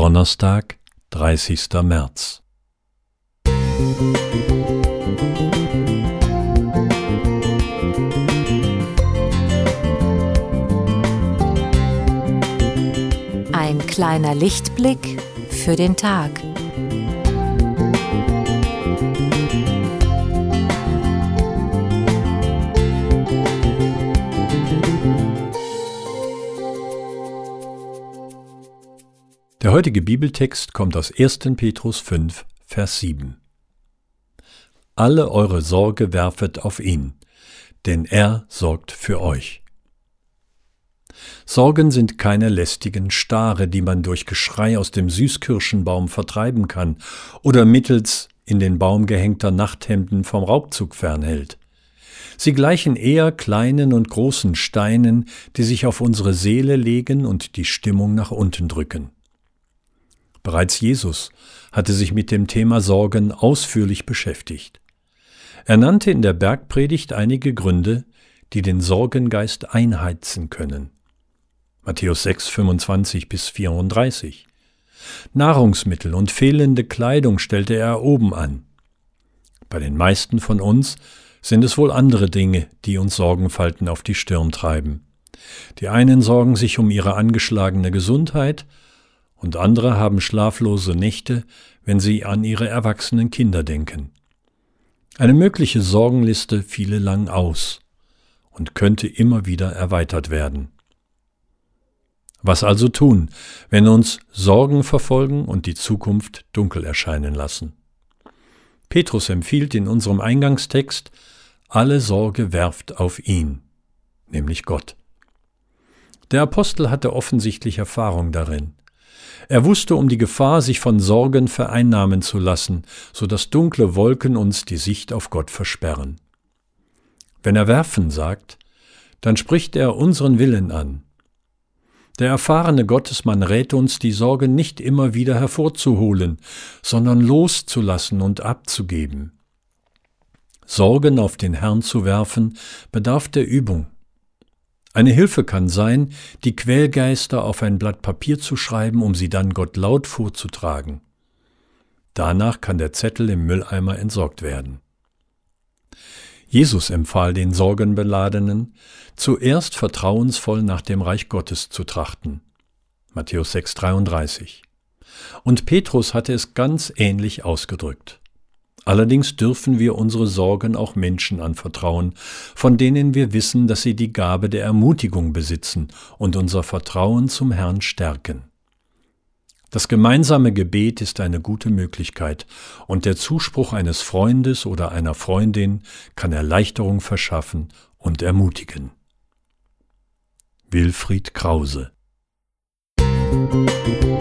Donnerstag, 30. März. Ein kleiner Lichtblick für den Tag. Der heutige Bibeltext kommt aus 1. Petrus 5, Vers 7. Alle eure Sorge werfet auf ihn, denn er sorgt für euch. Sorgen sind keine lästigen Stare, die man durch Geschrei aus dem Süßkirschenbaum vertreiben kann oder mittels in den Baum gehängter Nachthemden vom Raubzug fernhält. Sie gleichen eher kleinen und großen Steinen, die sich auf unsere Seele legen und die Stimmung nach unten drücken. Bereits Jesus hatte sich mit dem Thema Sorgen ausführlich beschäftigt. Er nannte in der Bergpredigt einige Gründe, die den Sorgengeist einheizen können. Matthäus 6, 25 bis 34. Nahrungsmittel und fehlende Kleidung stellte er oben an. Bei den meisten von uns sind es wohl andere Dinge, die uns Sorgenfalten auf die Stirn treiben. Die einen sorgen sich um ihre angeschlagene Gesundheit, und andere haben schlaflose Nächte, wenn sie an ihre erwachsenen Kinder denken. Eine mögliche Sorgenliste fiele lang aus und könnte immer wieder erweitert werden. Was also tun, wenn uns Sorgen verfolgen und die Zukunft dunkel erscheinen lassen? Petrus empfiehlt in unserem Eingangstext, alle Sorge werft auf ihn, nämlich Gott. Der Apostel hatte offensichtlich Erfahrung darin. Er wusste um die Gefahr, sich von Sorgen vereinnahmen zu lassen, so dass dunkle Wolken uns die Sicht auf Gott versperren. Wenn er werfen sagt, dann spricht er unseren Willen an. Der erfahrene Gottesmann rät uns, die Sorge nicht immer wieder hervorzuholen, sondern loszulassen und abzugeben. Sorgen auf den Herrn zu werfen, bedarf der Übung. Eine Hilfe kann sein, die Quellgeister auf ein Blatt Papier zu schreiben, um sie dann Gott laut vorzutragen. Danach kann der Zettel im Mülleimer entsorgt werden. Jesus empfahl den Sorgenbeladenen, zuerst vertrauensvoll nach dem Reich Gottes zu trachten. Matthäus 6,33. Und Petrus hatte es ganz ähnlich ausgedrückt. Allerdings dürfen wir unsere Sorgen auch Menschen anvertrauen, von denen wir wissen, dass sie die Gabe der Ermutigung besitzen und unser Vertrauen zum Herrn stärken. Das gemeinsame Gebet ist eine gute Möglichkeit, und der Zuspruch eines Freundes oder einer Freundin kann Erleichterung verschaffen und ermutigen. Wilfried Krause Musik